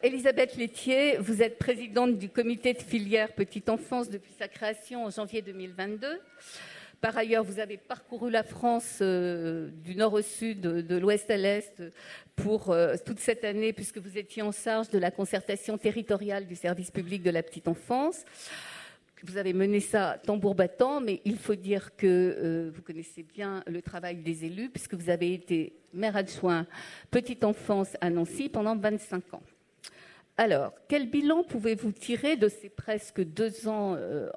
Elisabeth Laitier, vous êtes présidente du comité de filière petite enfance depuis sa création en janvier 2022. Par ailleurs, vous avez parcouru la France euh, du nord au sud, de, l'ouest à l'est, pour euh, toute cette année, puisque vous étiez en charge de la concertation territoriale du service public de la petite enfance. Vous avez mené ça tambour battant, mais il faut dire que euh, vous connaissez bien le travail des élus, puisque vous avez été maire adjoint petite enfance à Nancy pendant 25 ans. Alors, quel bilan pouvez-vous tirer de ces presque deux ans euh,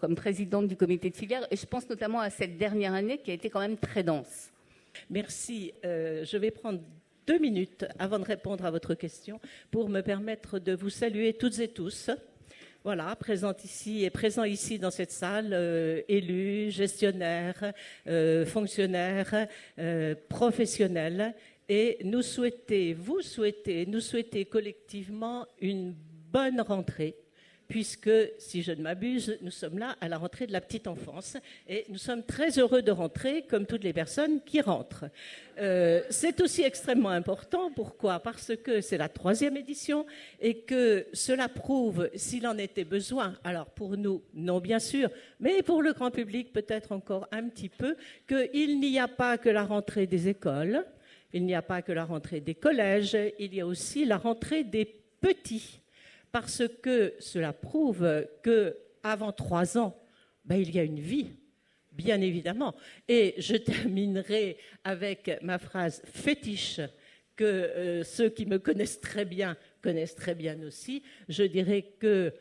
comme présidente du comité de filière Et je pense notamment à cette dernière année qui a été quand même très dense? Merci. Euh, je vais prendre deux minutes avant de répondre à votre question pour me permettre de vous saluer toutes et tous. Voilà, présents ici et présents ici dans cette salle, euh, élus, gestionnaires, fonctionnaires, professionnels et nous souhaitons, vous souhaitez, nous souhaitez collectivement une bonne rentrée, puisque, si je ne m'abuse, nous sommes là à la rentrée de la petite enfance et nous sommes très heureux de rentrer, comme toutes les personnes qui rentrent. Euh, c'est aussi extrêmement important. Pourquoi? Parce que c'est la troisième édition et que cela prouve, s'il en était besoin, alors pour nous, non bien sûr, mais pour le grand public peut-être encore un petit peu, qu'il n'y a pas que la rentrée des écoles, il n'y a pas que la rentrée des collèges, il y a aussi la rentrée des petits, parce que cela prouve que avant trois ans, ben, il y a une vie, bien évidemment. Et je terminerai avec ma phrase fétiche que euh, ceux qui me connaissent très bien connaissent très bien aussi. Je dirais que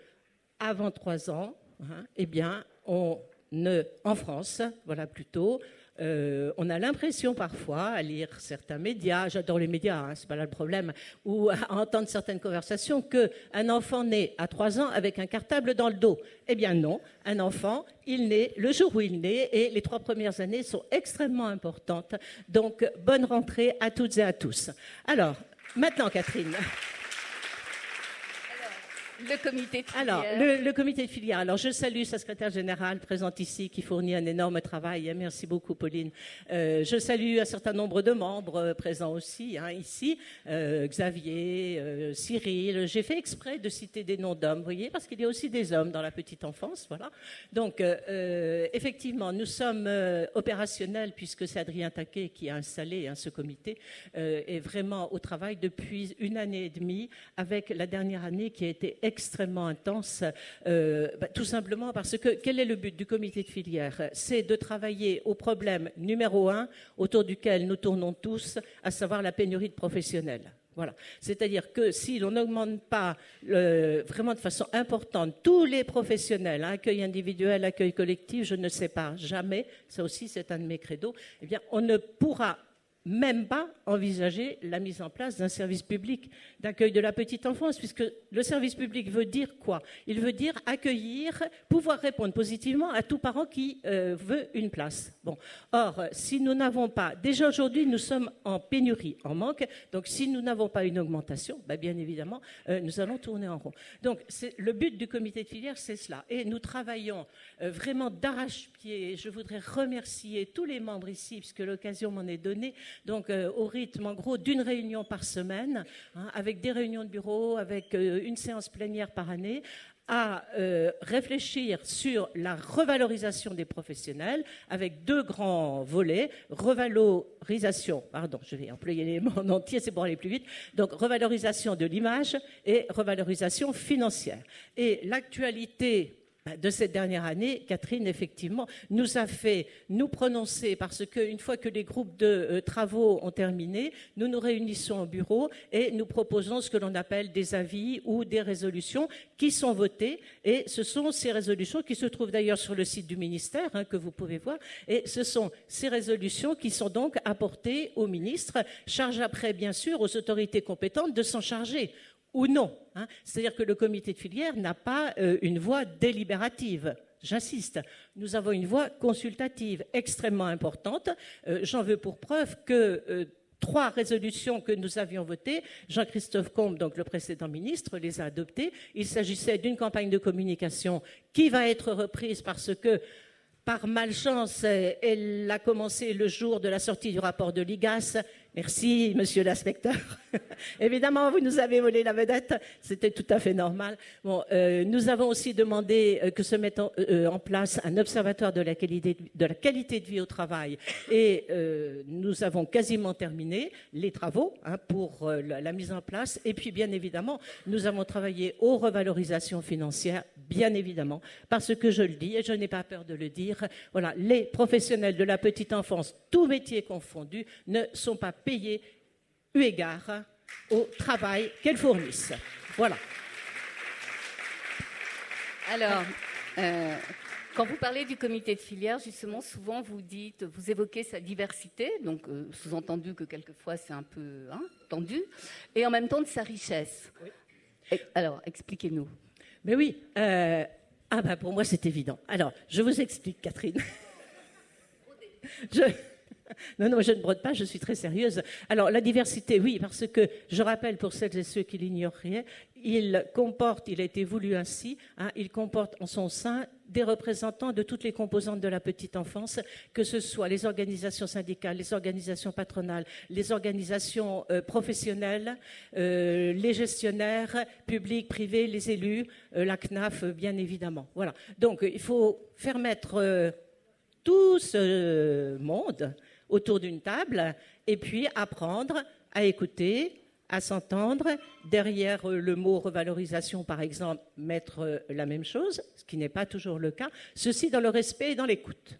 avant trois ans, hein, eh bien, on ne, en France, voilà plutôt, euh, on a l'impression parfois, à lire certains médias, j'adore les médias, hein, c'est pas là le problème, ou à entendre certaines conversations, qu'un enfant naît à trois ans avec un cartable dans le dos. Eh bien non, un enfant, il naît le jour où il naît, et les trois premières années sont extrêmement importantes. Donc, bonne rentrée à toutes et à tous. Alors, maintenant, Catherine. Le comité de filière. Alors, le, comité de filière. Alors, je salue sa secrétaire générale présente ici qui fournit un énorme travail. Merci beaucoup, Pauline. Euh, je salue un certain nombre de membres euh, présents aussi hein, ici. Euh, Xavier, Cyril. J'ai fait exprès de citer des noms d'hommes, vous voyez, parce qu'il y a aussi des hommes dans la petite enfance. Voilà. Donc, effectivement, nous sommes opérationnels puisque c'est Adrien Taquet qui a installé hein, ce comité et vraiment au travail depuis une année et demie avec la dernière année qui a été extrêmement intense, euh, bah, tout simplement parce que quel est le but du comité de filière? C'est de travailler au problème numéro un autour duquel nous tournons tous, à savoir la pénurie de professionnels. Voilà. C'est-à-dire que si l'on n'augmente pas vraiment de façon importante tous les professionnels, hein, accueil individuel, accueil collectif, je ne sais pas, jamais, ça aussi c'est un de mes credos, eh bien on ne pourra même pas envisager la mise en place d'un service public d'accueil de la petite enfance, puisque le service public veut dire quoi? Il veut dire accueillir, pouvoir répondre positivement à tout parent qui euh, veut une place. Bon. Or, si nous n'avons pas, déjà aujourd'hui, nous sommes en pénurie, en manque, donc si nous n'avons pas une augmentation, bah, bien évidemment, euh, nous allons tourner en rond. Donc, le but du comité de filière, c'est cela. Et nous travaillons euh, vraiment d'arrache-pied. Je voudrais remercier tous les membres ici, puisque l'occasion m'en est donnée donc euh, au rythme en gros d'une réunion par semaine, hein, avec des réunions de bureau, avec euh, une séance plénière par année, à euh, réfléchir sur la revalorisation des professionnels avec deux grands volets. Revalorisation, pardon, je vais employer les mots en entier, c'est pour aller plus vite. Donc, revalorisation de l'image et revalorisation financière. Et l'actualité de cette dernière année, Catherine, effectivement, nous a fait nous prononcer parce qu'une fois que les groupes de euh, travaux ont terminé, nous nous réunissons au bureau et nous proposons ce que l'on appelle des avis ou des résolutions qui sont votées. Et ce sont ces résolutions qui se trouvent d'ailleurs sur le site du ministère, hein, que vous pouvez voir. Et ce sont ces résolutions qui sont donc apportées au ministre, charge après, bien sûr, aux autorités compétentes de s'en charger ou non. Hein. C'est-à-dire que le comité de filière n'a pas euh, une voix délibérative. J'insiste, nous avons une voix consultative extrêmement importante. Euh, j'en veux pour preuve que euh, trois résolutions que nous avions votées, Jean-Christophe Combe, donc le précédent ministre, les a adoptées. Il s'agissait d'une campagne de communication qui va être reprise parce que par malchance, elle a commencé le jour de la sortie du rapport de l'IGAS Merci, monsieur l'inspecteur. Évidemment, vous nous avez volé la vedette. C'était tout à fait normal. Bon, euh, nous avons aussi demandé euh, que se mette euh, en, place un observatoire de la, qualité, de la qualité de vie au travail. Et nous avons quasiment terminé les travaux hein, pour la, mise en place. Et puis, bien évidemment, nous avons travaillé aux revalorisations financières, bien évidemment, parce que je le dis, et je n'ai pas peur de le dire, voilà, les professionnels de la petite enfance, tous métiers confondus, ne sont pas payés eu égard au travail qu'elles fournissent. Voilà. Alors, euh, quand vous parlez du comité de filière, justement, souvent vous dites, vous évoquez sa diversité, donc euh, sous-entendu que quelquefois c'est un peu hein, tendu, et en même temps de sa richesse. alors, expliquez-nous. Mais oui, euh, ah ben pour moi c'est évident. Alors, je vous explique, Catherine. je, non, non, je ne brode pas, je suis très sérieuse. Alors, la diversité, oui, parce que je rappelle pour celles et ceux qui l'ignoreraient, il comporte, il a été voulu ainsi, hein, il comporte en son sein des représentants de toutes les composantes de la petite enfance, que ce soit les organisations syndicales, les organisations patronales, les organisations euh, professionnelles, euh, les gestionnaires publics, privés, les élus, euh, la CNAF, bien évidemment. Voilà. Donc, il faut faire mettre tout ce monde autour d'une table et puis apprendre à écouter, à s'entendre. Derrière le mot revalorisation, par exemple, mettre la même chose, ce qui n'est pas toujours le cas. Ceci dans le respect et dans l'écoute.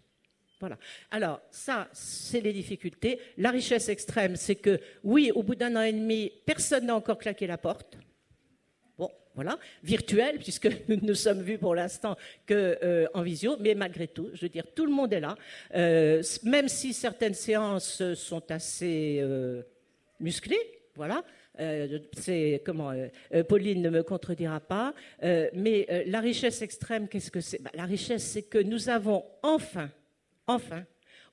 Voilà. Alors, ça, c'est les difficultés. La richesse extrême, c'est que, oui, au bout d'un an et demi, personne n'a encore claqué la porte voilà, virtuel, puisque nous nous sommes vus pour l'instant qu'en euh, visio, mais malgré tout, je veux dire, tout le monde est là, euh, même si certaines séances sont assez euh, musclées, voilà. c'est comment Pauline ne me contredira pas, mais la richesse extrême, qu'est-ce que c'est? Bah, La richesse, c'est que nous avons enfin, enfin,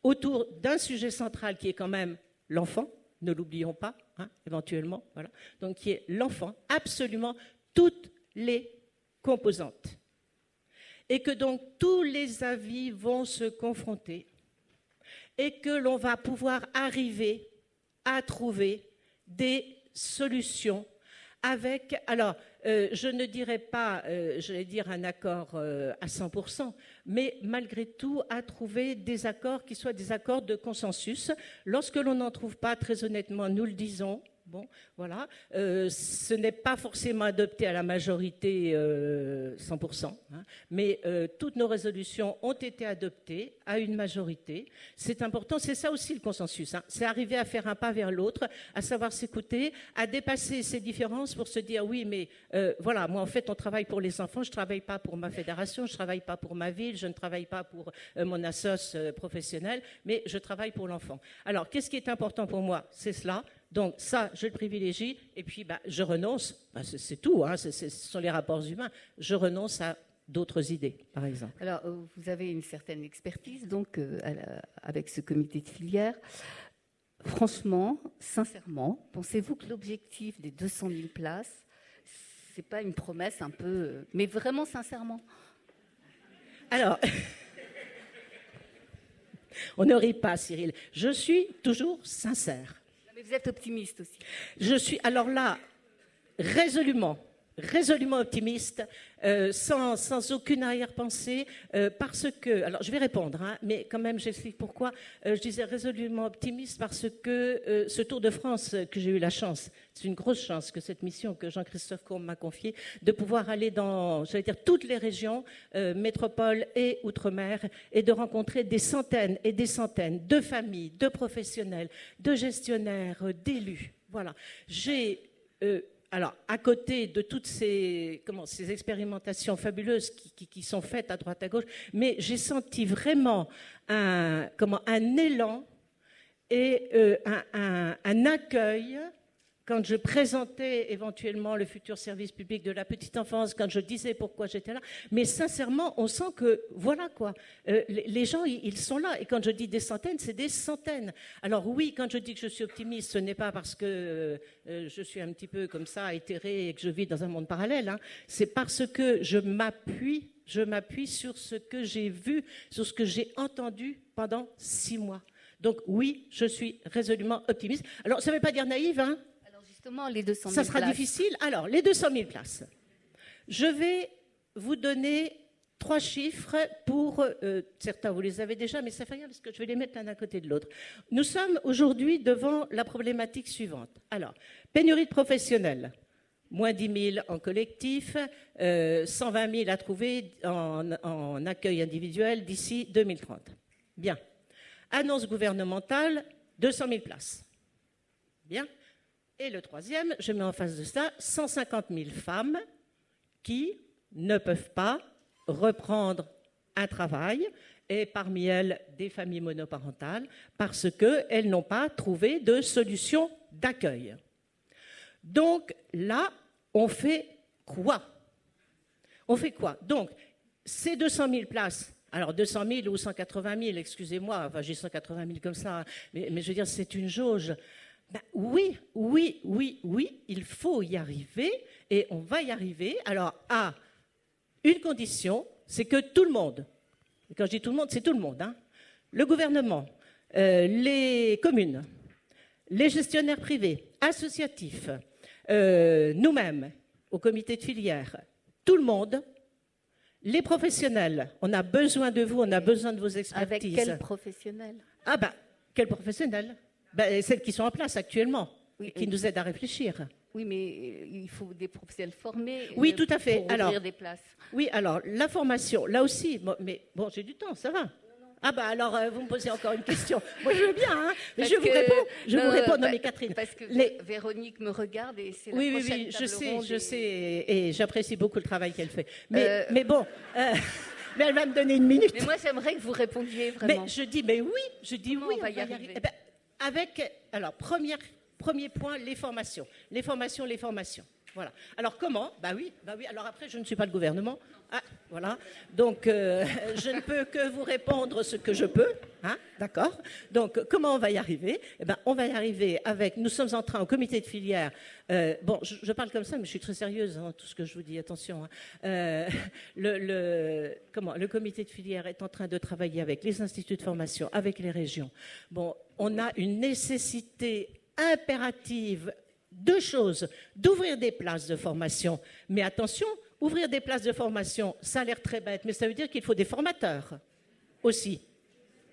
autour d'un sujet central qui est quand même l'enfant, ne l'oublions pas, hein, éventuellement, voilà, donc qui est l'enfant, absolument toutes les composantes. Et que donc tous les avis vont se confronter et que l'on va pouvoir arriver à trouver des solutions avec, alors, euh, je ne dirais pas, euh, je vais dire un accord euh, à 100%, mais malgré tout, à trouver des accords qui soient des accords de consensus. Lorsque l'on n'en trouve pas, très honnêtement, nous le disons, Bon, voilà. Euh, ce n'est pas forcément adopté à la majorité 100%, euh, hein, mais euh, toutes nos résolutions ont été adoptées à une majorité. C'est important, c'est ça aussi le consensus. Hein. c'est arriver à faire un pas vers l'autre, à savoir s'écouter, à dépasser ces différences pour se dire oui, mais voilà, moi en fait, on travaille pour les enfants, je ne travaille pas pour ma fédération, je ne travaille pas pour ma ville, je ne travaille pas pour mon assoce professionnelle, mais je travaille pour l'enfant. Alors, qu'est-ce qui est important pour moi? C'est cela donc ça, je le privilégie, et puis bah, je renonce, bah, c'est tout, hein, ce sont les rapports humains, je renonce à d'autres idées, par exemple. Alors, euh, vous avez une certaine expertise, donc, euh, avec ce comité de filière. Franchement, sincèrement, pensez-vous que l'objectif des 200 000 places, c'est pas une promesse un peu... Euh, mais vraiment sincèrement? Alors... On ne rit pas, Cyril. Je suis toujours sincère. Vous êtes optimiste aussi. Je suis alors là résolument résolument optimiste, euh, sans, sans, aucune arrière-pensée, euh, parce que, alors je vais répondre, hein, mais quand même j'explique pourquoi, euh, je disais résolument optimiste parce que ce Tour de France que j'ai eu la chance, c'est une grosse chance que cette mission que Jean-Christophe Courbe m'a confiée, de pouvoir aller dans, j'allais dire, toutes les régions, métropoles et outre-mer, et de rencontrer des centaines et des centaines de familles, de professionnels, de gestionnaires, d'élus. Voilà. J'ai alors, à côté de toutes ces, expérimentations fabuleuses qui, sont faites à droite à gauche, mais j'ai senti vraiment un, élan et euh, un, accueil quand je présentais éventuellement le futur service public de la petite enfance, quand je disais pourquoi j'étais là. Mais sincèrement, on sent que, voilà quoi, euh, les gens, ils sont là. Et quand je dis des centaines, c'est des centaines. Alors oui, quand je dis que je suis optimiste, ce n'est pas parce que euh, je suis un petit peu comme ça, éthéré, et que je vis dans un monde parallèle. Hein. C'est parce que je m'appuie, je m'appuie sur ce que j'ai vu, sur ce que j'ai entendu pendant six mois Donc oui, je suis résolument optimiste. Alors, ça ne veut pas dire naïve, hein Les 200 000 Ça sera places. difficile. Alors, les 200 000 places. Je vais vous donner trois chiffres pour... euh, certains, vous les avez déjà, mais ça fait rien parce que je vais les mettre l'un à côté de l'autre. Nous sommes aujourd'hui devant la problématique suivante. Alors, pénurie de professionnels. Moins 10 000 en collectif, euh, 120 000 à trouver en, en accueil individuel d'ici 2030. Bien. Annonce gouvernementale, 200 000 places. Bien. Et le troisième, je mets en face de ça 150 000 femmes qui ne peuvent pas reprendre un travail, et parmi elles des familles monoparentales, parce qu'elles n'ont pas trouvé de solution d'accueil. Donc là, on fait quoi? On fait quoi? Donc, ces 200 000 places, alors 200 000 ou 180 000, excusez-moi, enfin j'ai 180 000 comme ça, mais, mais je veux dire, c'est une jauge. Ben oui, oui, oui, oui, il faut y arriver et on va y arriver. Alors, à une condition, c'est que tout le monde, et quand je dis tout le monde, c'est tout le monde, hein, le gouvernement, euh, les communes, les gestionnaires privés, associatifs, euh, nous-mêmes, au comité de filière, tout le monde, les professionnels, on a besoin de vous, on a besoin de vos Avec expertises. quel professionnel? Ah ben, quels professionnels ben, Celles qui sont en place actuellement, Oui, qui oui. nous aident à réfléchir. Oui, mais euh, il faut des professionnels formés. Oui, euh, tout à fait. Pour Alors, des places. Oui, alors, la formation, là aussi, mais bon, j'ai du temps, ça va. Ah bah alors, euh, vous me posez encore une question. Moi, je veux bien, hein, mais je vous réponds. Je non, vous réponds, non mais Catherine. Parce que les- Véronique me regarde et c'est la Oui, oui, prochaine oui, je sais, je sais, et, et j'apprécie beaucoup le travail qu'elle fait. Mais, Euh, mais bon, euh, mais elle va me donner une minute. Mais moi, j'aimerais que vous répondiez Mais vraiment. je dis, mais oui, je dis Comment oui, on va y arriver Eh ben, avec, alors, première, premier point, les formations. Les formations, les formations. Voilà. Alors, comment? Bah oui, bah oui. Alors après, je ne suis pas le gouvernement. Ah, voilà. Donc, euh, je ne peux que vous répondre ce que je peux. Hein D'accord? Donc, comment on va y arriver? Eh ben, on va y arriver avec. Nous sommes en train, au comité de filière. euh, bon, je, parle comme ça, mais je suis très sérieuse, hein, tout ce que je vous dis. Attention. hein. Euh, le, le- comment? Le comité de filière est en train de travailler avec les instituts de formation, avec les régions. Bon, on a une nécessité impérative deux choses. D'ouvrir des places de formation. Mais attention, ouvrir des places de formation, ça a l'air très bête, mais ça veut dire qu'il faut des formateurs aussi.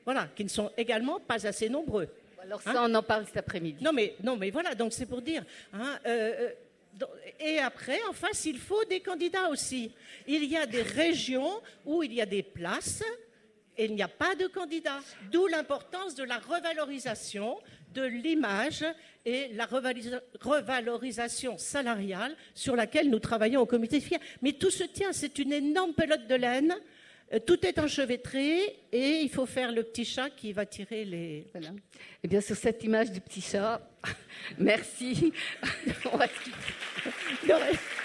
Voilà, qui ne sont également pas assez nombreux. Alors ça, on en parle cet après-midi. Non, mais, non, mais voilà, donc c'est pour dire. hein, euh, euh, et après, en face, il faut des candidats aussi. Il y a des régions où il y a des places et il n'y a pas de candidats. D'où l'importance de la revalorisation de l'image et la revalorisation salariale sur laquelle nous travaillons au comité de filière. Mais tout se tient, c'est une énorme pelote de laine. Euh, Tout est enchevêtré et il faut faire le petit chat qui va tirer les, Voilà. Eh bien, sur cette image du petit chat, merci.